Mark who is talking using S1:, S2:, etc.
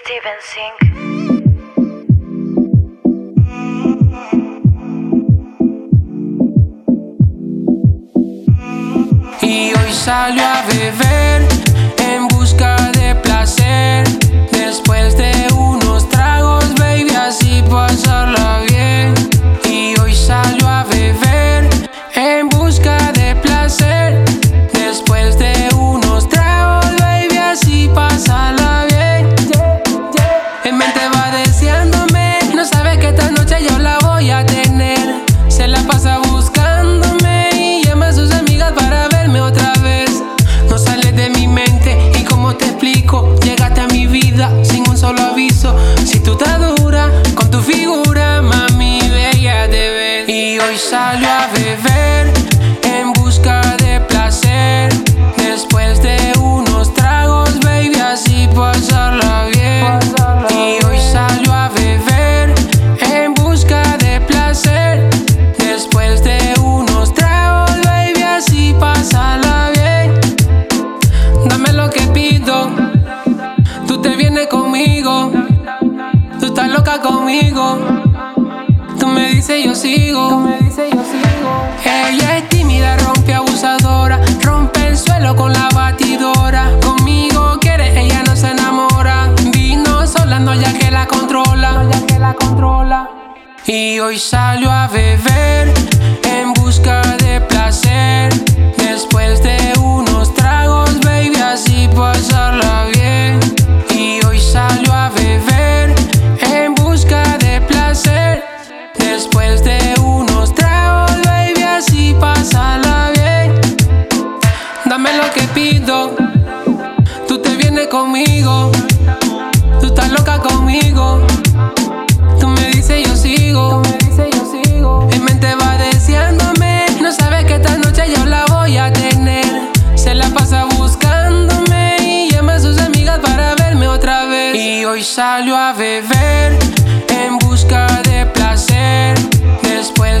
S1: Steven Sink.
S2: Y hoy salió a beber en busca de placer. Después de unos tragos, baby, así pasarla bien. Y hoy salió a beber en busca de placer. Después de a beber en busca de placer. Después de unos tragos, baby, así pasarla bien. Y hoy salió a beber en busca de placer. Después de unos tragos, baby, así pasarla bien. Dame lo que pido, tú te vienes conmigo. Tú estás loca conmigo. Tú me dices yo sigo. Ella es tímida, rompe abusadora. Rompe el suelo con la batidora. Conmigo quiere, ella no se enamora. Vino solando ya que la controla. Ya que la controla. Y hoy salió a beber en busca de placer. sabes lo que pido. Tú te vienes conmigo. Tú estás loca conmigo. Tú me dices yo sigo. En mente va deseándome. No sabes que esta noche yo la voy a tener. Se la pasa buscándome y llama a sus amigas para verme otra vez. Y hoy salió a beber en busca de placer. Después